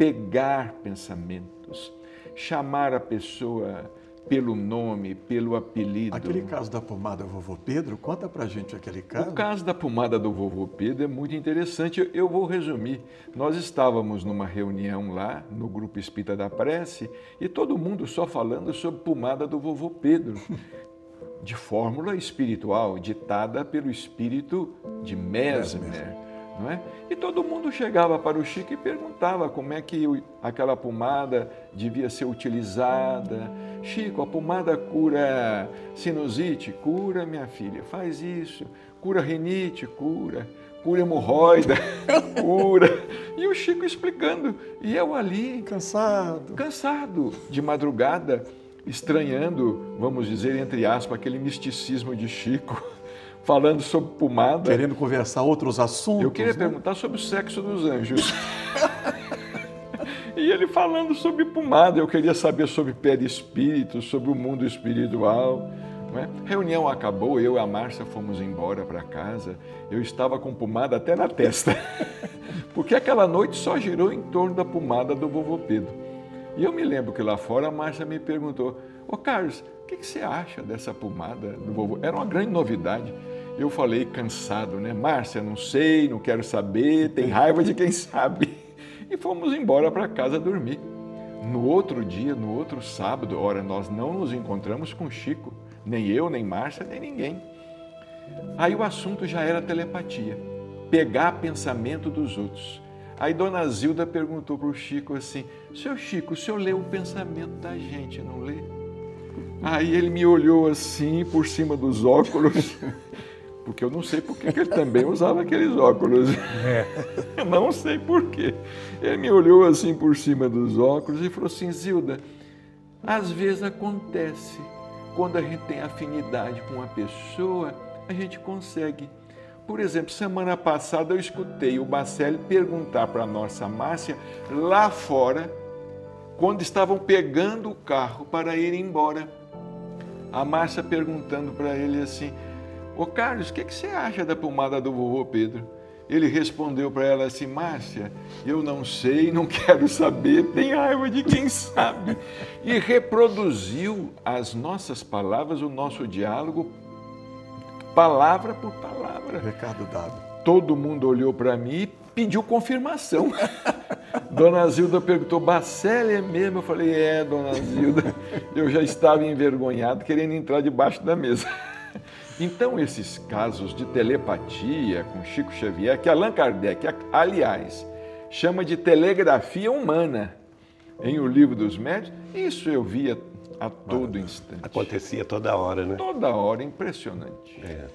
pegar pensamentos, chamar a pessoa pelo nome, pelo apelido. Aquele caso da pomada vovô Pedro, conta pra gente aquele caso. O caso da pomada do vovô Pedro é muito interessante. Eu vou resumir. Nós estávamos numa reunião lá, no grupo Espírita da Prece, e todo mundo só falando sobre pomada do vovô Pedro. De fórmula espiritual, ditada pelo espírito de Mesmer. Não é? E todo mundo chegava para o Chico e perguntava como é que aquela pomada devia ser utilizada. Chico, a pomada cura sinusite? Cura, minha filha, faz isso. Cura rinite? Cura. Cura hemorroida? cura. E o Chico explicando. E eu ali. Cansado. Cansado. De madrugada, estranhando, vamos dizer, entre aspas, aquele misticismo de Chico falando sobre pomada. Querendo conversar outros assuntos. Eu queria né? perguntar sobre o sexo dos anjos. e ele falando sobre pomada, eu queria saber sobre perispírito, sobre o mundo espiritual. É? Reunião acabou, eu e a Márcia fomos embora para casa. Eu estava com pomada até na testa, porque aquela noite só girou em torno da pomada do vovô Pedro. E eu me lembro que lá fora a Márcia me perguntou: Ô Carlos, o que, que você acha dessa pomada do vovô? Era uma grande novidade. Eu falei cansado, né? Márcia, não sei, não quero saber, tem raiva de quem sabe. E fomos embora para casa dormir. No outro dia, no outro sábado, ora, nós não nos encontramos com Chico, nem eu, nem Márcia, nem ninguém. Aí o assunto já era telepatia, pegar pensamento dos outros. Aí Dona Zilda perguntou para o Chico assim: Seu Chico, o senhor lê o pensamento da gente, não lê? Aí ele me olhou assim por cima dos óculos, porque eu não sei por que ele também usava aqueles óculos. É. Não sei por quê. Ele me olhou assim por cima dos óculos e falou assim: Zilda, às vezes acontece, quando a gente tem afinidade com uma pessoa, a gente consegue por exemplo, semana passada eu escutei o Bacelli perguntar para a nossa Márcia lá fora, quando estavam pegando o carro para ir embora. A Márcia perguntando para ele assim: Ô Carlos, o que, que você acha da pomada do vovô Pedro? Ele respondeu para ela assim: Márcia, eu não sei, não quero saber, tem raiva de quem sabe. E reproduziu as nossas palavras, o nosso diálogo, palavra por palavra. Recado dado. Todo mundo olhou para mim e pediu confirmação. dona Zilda perguntou, Bacelli é mesmo? Eu falei, é, dona Zilda. Eu já estava envergonhado, querendo entrar debaixo da mesa. Então, esses casos de telepatia com Chico Xavier, que Allan Kardec, aliás, chama de telegrafia humana em O Livro dos Médios, isso eu via a todo instante. Acontecia toda hora, né? Toda hora, impressionante. É.